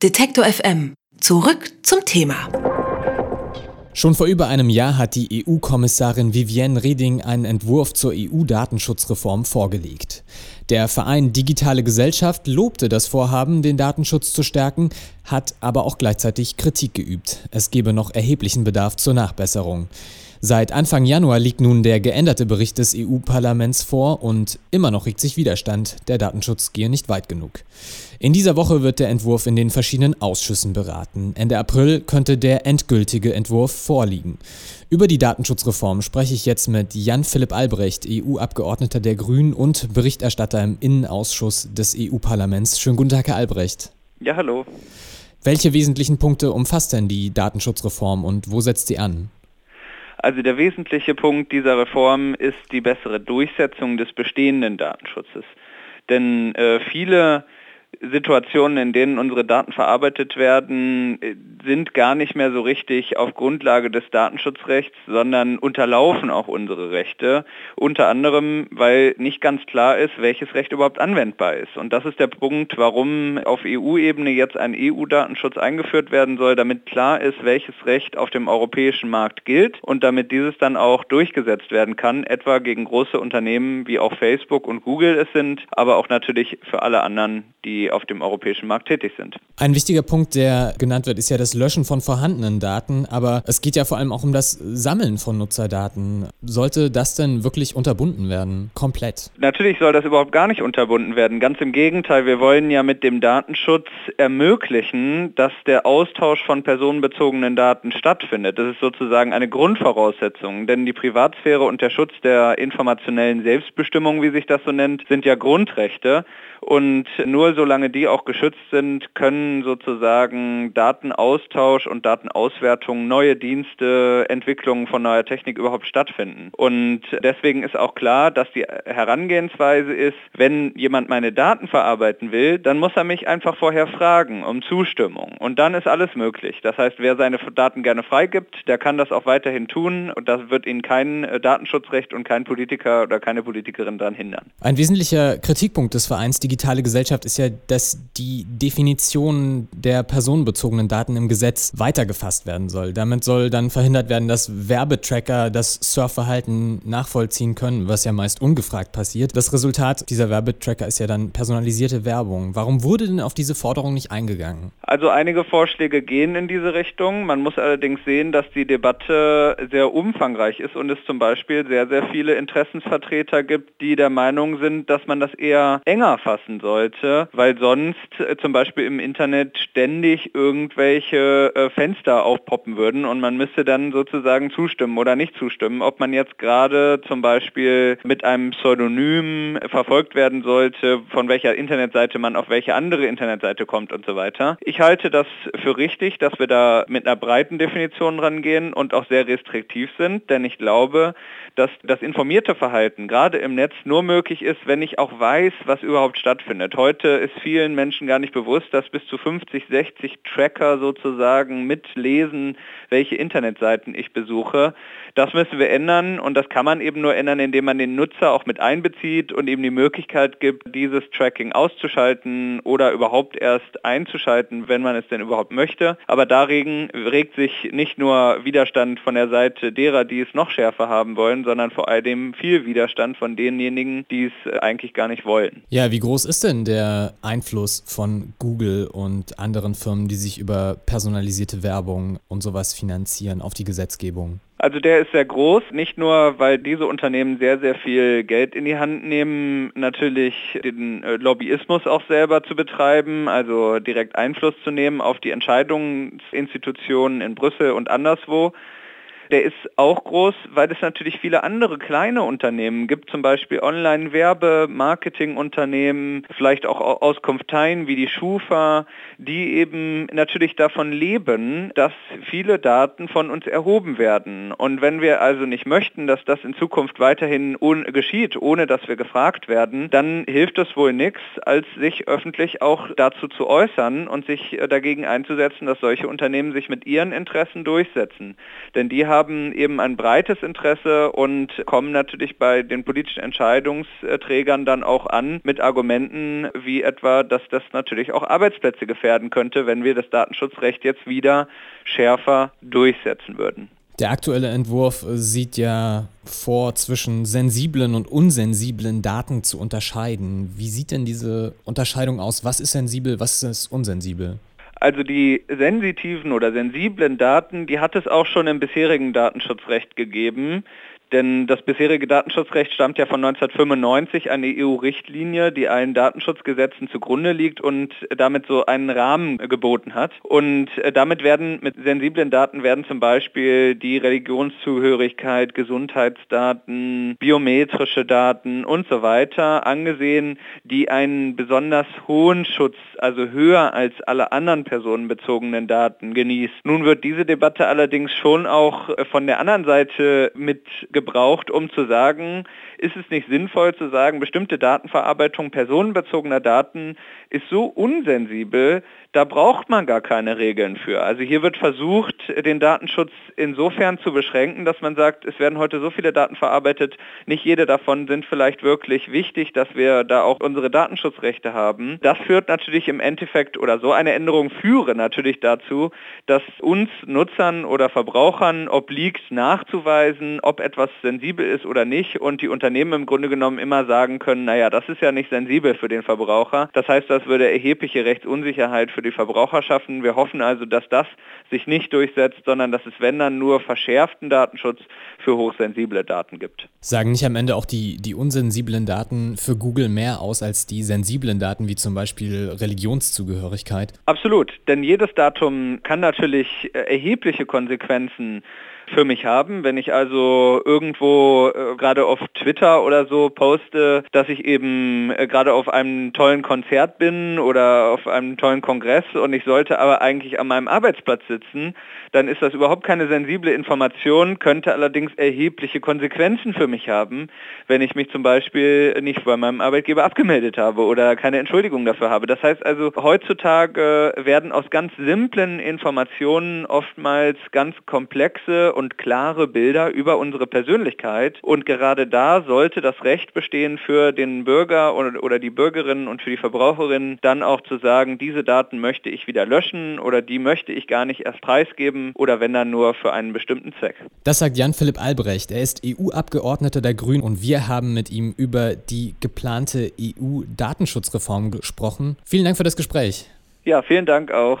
Detektor FM. Zurück zum Thema. Schon vor über einem Jahr hat die EU-Kommissarin Vivienne Reding einen Entwurf zur EU-Datenschutzreform vorgelegt. Der Verein Digitale Gesellschaft lobte das Vorhaben, den Datenschutz zu stärken, hat aber auch gleichzeitig Kritik geübt. Es gebe noch erheblichen Bedarf zur Nachbesserung. Seit Anfang Januar liegt nun der geänderte Bericht des EU-Parlaments vor und immer noch regt sich Widerstand, der Datenschutz gehe nicht weit genug. In dieser Woche wird der Entwurf in den verschiedenen Ausschüssen beraten. Ende April könnte der endgültige Entwurf vorliegen. Über die Datenschutzreform spreche ich jetzt mit Jan-Philipp Albrecht, EU-Abgeordneter der Grünen und Berichterstatter im Innenausschuss des EU-Parlaments. Schönen guten Tag, Herr Albrecht. Ja, hallo. Welche wesentlichen Punkte umfasst denn die Datenschutzreform und wo setzt sie an? Also der wesentliche Punkt dieser Reform ist die bessere Durchsetzung des bestehenden Datenschutzes. Denn äh, viele Situationen, in denen unsere Daten verarbeitet werden, äh, sind gar nicht mehr so richtig auf Grundlage des Datenschutzrechts, sondern unterlaufen auch unsere Rechte. Unter anderem, weil nicht ganz klar ist, welches Recht überhaupt anwendbar ist. Und das ist der Punkt, warum auf EU-Ebene jetzt ein EU-Datenschutz eingeführt werden soll, damit klar ist, welches Recht auf dem europäischen Markt gilt und damit dieses dann auch durchgesetzt werden kann, etwa gegen große Unternehmen wie auch Facebook und Google es sind, aber auch natürlich für alle anderen, die auf dem europäischen Markt tätig sind. Ein wichtiger Punkt, der genannt wird, ist ja das Löschen von vorhandenen Daten, aber es geht ja vor allem auch um das Sammeln von Nutzerdaten. Sollte das denn wirklich unterbunden werden? Komplett? Natürlich soll das überhaupt gar nicht unterbunden werden. Ganz im Gegenteil, wir wollen ja mit dem Datenschutz ermöglichen, dass der Austausch von personenbezogenen Daten stattfindet. Das ist sozusagen eine Grundvoraussetzung, denn die Privatsphäre und der Schutz der informationellen Selbstbestimmung, wie sich das so nennt, sind ja Grundrechte. Und nur solange die auch geschützt sind, können sozusagen Datenaustausch und Datenauswertung, neue Dienste, Entwicklungen von neuer Technik überhaupt stattfinden. Und deswegen ist auch klar, dass die Herangehensweise ist, wenn jemand meine Daten verarbeiten will, dann muss er mich einfach vorher fragen um Zustimmung. Und dann ist alles möglich. Das heißt, wer seine Daten gerne freigibt, der kann das auch weiterhin tun und das wird ihn kein Datenschutzrecht und kein Politiker oder keine Politikerin daran hindern. Ein wesentlicher Kritikpunkt des Vereins digitale Gesellschaft ist ja, dass die Definition der personenbezogenen Daten im Gesetz weitergefasst werden soll. Damit soll dann verhindert werden, dass Werbetracker das Surfverhalten nachvollziehen können, was ja meist ungefragt passiert. Das Resultat dieser Werbetracker ist ja dann personalisierte Werbung. Warum wurde denn auf diese Forderung nicht eingegangen? Also einige Vorschläge gehen in diese Richtung. Man muss allerdings sehen, dass die Debatte sehr umfangreich ist und es zum Beispiel sehr, sehr viele Interessensvertreter gibt, die der Meinung sind, dass man das eher enger fasst lassen sollte, weil sonst äh, zum Beispiel im Internet ständig irgendwelche äh, Fenster aufpoppen würden und man müsste dann sozusagen zustimmen oder nicht zustimmen, ob man jetzt gerade zum Beispiel mit einem Pseudonym verfolgt werden sollte, von welcher Internetseite man auf welche andere Internetseite kommt und so weiter. Ich halte das für richtig, dass wir da mit einer breiten Definition rangehen und auch sehr restriktiv sind, denn ich glaube, dass das informierte Verhalten gerade im Netz nur möglich ist, wenn ich auch weiß, was überhaupt stattfindet. Heute ist vielen Menschen gar nicht bewusst, dass bis zu 50, 60 Tracker sozusagen mitlesen, welche Internetseiten ich besuche. Das müssen wir ändern und das kann man eben nur ändern, indem man den Nutzer auch mit einbezieht und ihm die Möglichkeit gibt, dieses Tracking auszuschalten oder überhaupt erst einzuschalten, wenn man es denn überhaupt möchte. Aber dagegen regt sich nicht nur Widerstand von der Seite derer, die es noch schärfer haben wollen, sondern vor allem viel Widerstand von denjenigen, die es eigentlich gar nicht wollen. Ja, wie groß ist denn der Einfluss von Google und anderen Firmen, die sich über personalisierte Werbung und sowas finanzieren auf die Gesetzgebung? Also der ist sehr groß, nicht nur, weil diese Unternehmen sehr, sehr viel Geld in die Hand nehmen, natürlich den äh, Lobbyismus auch selber zu betreiben, also direkt Einfluss zu nehmen auf die Entscheidungsinstitutionen in Brüssel und anderswo, der ist auch groß, weil es natürlich viele andere kleine Unternehmen gibt, zum Beispiel Online-Werbe, Marketing-Unternehmen, vielleicht auch Auskunfteien wie die Schufa, die eben natürlich davon leben, dass viele Daten von uns erhoben werden. Und wenn wir also nicht möchten, dass das in Zukunft weiterhin geschieht, ohne dass wir gefragt werden, dann hilft es wohl nichts, als sich öffentlich auch dazu zu äußern und sich äh, dagegen einzusetzen, dass solche Unternehmen sich mit ihren Interessen durchsetzen. Denn die haben haben eben ein breites Interesse und kommen natürlich bei den politischen Entscheidungsträgern dann auch an mit Argumenten wie etwa, dass das natürlich auch Arbeitsplätze gefährden könnte, wenn wir das Datenschutzrecht jetzt wieder schärfer durchsetzen würden. Der aktuelle Entwurf sieht ja vor, zwischen sensiblen und unsensiblen Daten zu unterscheiden. Wie sieht denn diese Unterscheidung aus? Was ist sensibel, was ist unsensibel? Also die sensitiven oder sensiblen Daten, die hat es auch schon im bisherigen Datenschutzrecht gegeben. Denn das bisherige Datenschutzrecht stammt ja von 1995, eine EU-Richtlinie, die allen Datenschutzgesetzen zugrunde liegt und damit so einen Rahmen geboten hat. Und äh, damit werden mit sensiblen Daten werden zum Beispiel die Religionszugehörigkeit, Gesundheitsdaten, biometrische Daten und so weiter angesehen, die einen besonders hohen Schutz, also höher als alle anderen personenbezogenen Daten genießt. Nun wird diese Debatte allerdings schon auch äh, von der anderen Seite mit gebraucht, um zu sagen, ist es nicht sinnvoll zu sagen, bestimmte Datenverarbeitung personenbezogener Daten ist so unsensibel, da braucht man gar keine Regeln für. Also hier wird versucht, den Datenschutz insofern zu beschränken, dass man sagt, es werden heute so viele Daten verarbeitet, nicht jede davon sind vielleicht wirklich wichtig, dass wir da auch unsere Datenschutzrechte haben. Das führt natürlich im Endeffekt oder so eine Änderung führe natürlich dazu, dass uns Nutzern oder Verbrauchern obliegt nachzuweisen, ob etwas sensibel ist oder nicht und die Unternehmen im Grunde genommen immer sagen können, naja, das ist ja nicht sensibel für den Verbraucher. Das heißt, das würde erhebliche Rechtsunsicherheit für die Verbraucher schaffen. Wir hoffen also, dass das sich nicht durchsetzt, sondern dass es, wenn dann, nur verschärften Datenschutz für hochsensible Daten gibt. Sagen nicht am Ende auch die, die unsensiblen Daten für Google mehr aus als die sensiblen Daten, wie zum Beispiel Religionszugehörigkeit? Absolut, denn jedes Datum kann natürlich äh, erhebliche Konsequenzen für mich haben. Wenn ich also irgendwo äh, gerade auf Twitter oder so poste, dass ich eben äh, gerade auf einem tollen Konzert bin oder auf einem tollen Kongress und ich sollte aber eigentlich an meinem Arbeitsplatz sitzen, dann ist das überhaupt keine sensible Information, könnte allerdings erhebliche Konsequenzen für mich haben, wenn ich mich zum Beispiel nicht bei meinem Arbeitgeber abgemeldet habe oder keine Entschuldigung dafür habe. Das heißt also, heutzutage werden aus ganz simplen Informationen oftmals ganz komplexe und klare Bilder über unsere Persönlichkeit. Und gerade da sollte das Recht bestehen für den Bürger oder die Bürgerinnen und für die Verbraucherinnen, dann auch zu sagen, diese Daten möchte ich wieder löschen oder die möchte ich gar nicht erst preisgeben oder wenn dann nur für einen bestimmten Zweck. Das sagt Jan-Philipp Albrecht. Er ist EU-Abgeordneter der Grünen und wir haben mit ihm über die geplante EU-Datenschutzreform gesprochen. Vielen Dank für das Gespräch. Ja, vielen Dank auch.